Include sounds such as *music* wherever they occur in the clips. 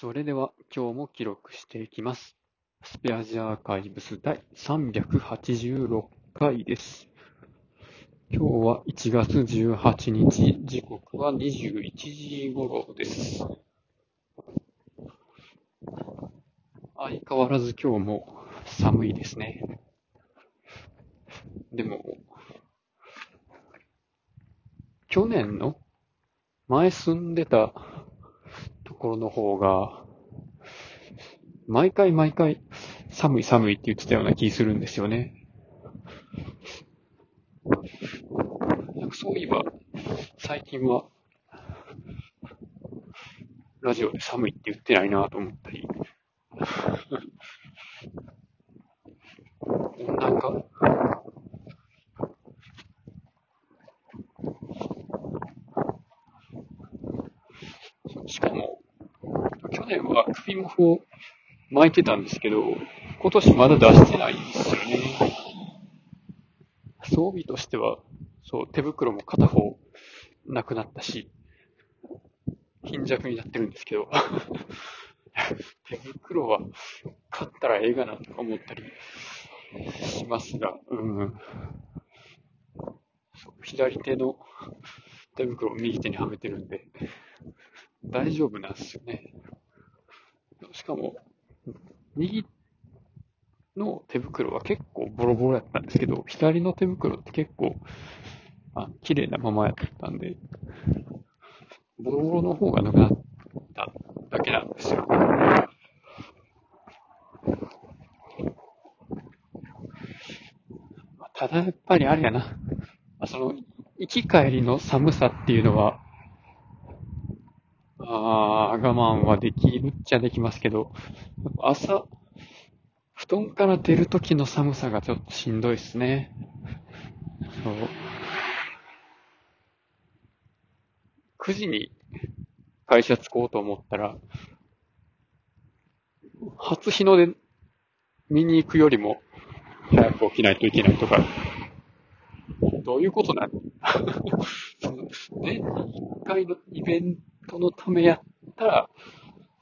それでは今日も記録していきます。スペアジアーカイブス第386回です。今日は1月18日、時刻は21時頃です。相変わらず今日も寒いですね。でも、去年の前住んでたところの方が、毎回毎回寒い寒いって言ってたような気するんですよね。なんかそういえば、最近は、ラジオで寒いって言ってないなと思ったり、温暖化しかも、去年は首もを巻いてたんですけど、今年まだ出してないんですよね。装備としては、そう、手袋も片方なくなったし、貧弱になってるんですけど、*laughs* 手袋は買ったらええがなとか思ったりしますが、うん。左手の手袋を右手にはめてるんで、大丈夫なんですよね。しかも、右の手袋は結構ボロボロやったんですけど、左の手袋って結構、あ綺麗なままやったんで、ボロボロの方がなくなっただけなんですよ。ただやっぱりあれやな。その、行き帰りの寒さっていうのは、あ、我慢はできるっちゃできますけど、朝、布団から出る時の寒さがちょっとしんどいですね。そう。9時に会社着こうと思ったら、初日の出見に行くよりも早く起きないといけないとか、どういうことな *laughs* の年に1回のイベントのためやったら、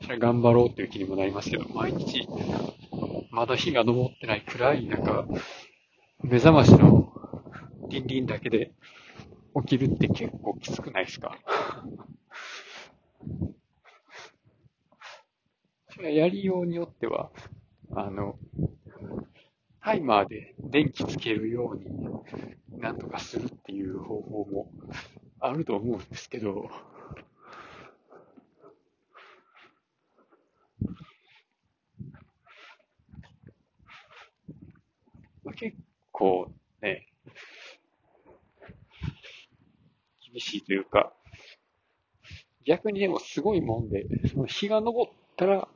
それ頑張ろうっていう気にもなりますけど、毎日、まだ日が昇ってない暗い中、目覚ましのリンリンだけで起きるって結構きつくないですか？それやりようによっては、あの、タイマーで電気つけるようになんとかするっていう方法もあると思うんですけど、結構ね、厳しいというか、逆にでもすごいもんで、その日が昇ったら、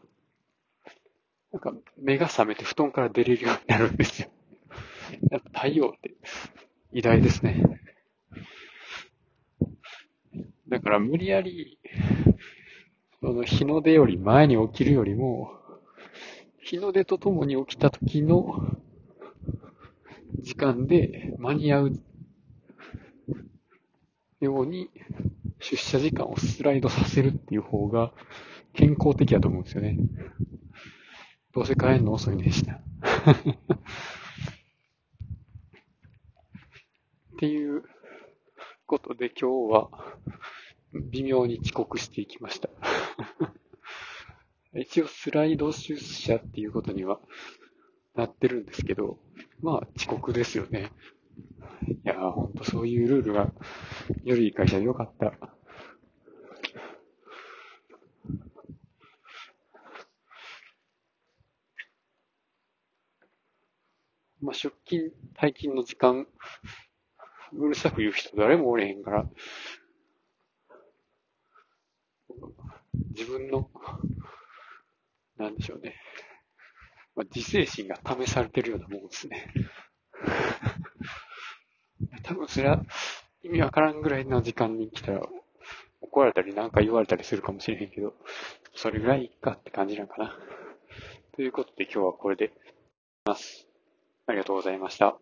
なんか目が覚めて布団から出れるようになるんですよ。やっぱ太陽って偉大ですね。だから無理やり、その日の出より前に起きるよりも、日の出とともに起きた時の時間で間に合うように出社時間をスライドさせるっていう方が健康的だと思うんですよね。どうせ帰るの遅いねしな。*laughs* っていうことで今日は微妙に遅刻していきました。*laughs* 一応スライド出社っていうことにはなってるんですけど、まあ遅刻ですよね。いやーほんとそういうルールがよりいい会社でよかった。まあ出勤、退勤の時間、うるさく言う人誰もおれへんから、自分の、なんでしょうね。まあ、自制心が試されてるようなもんですね。*laughs* 多分それは意味わからんぐらいの時間に来たら怒られたりなんか言われたりするかもしれへんけど、それぐらいいっかって感じなんかな。ということで今日はこれでます。ありがとうございました。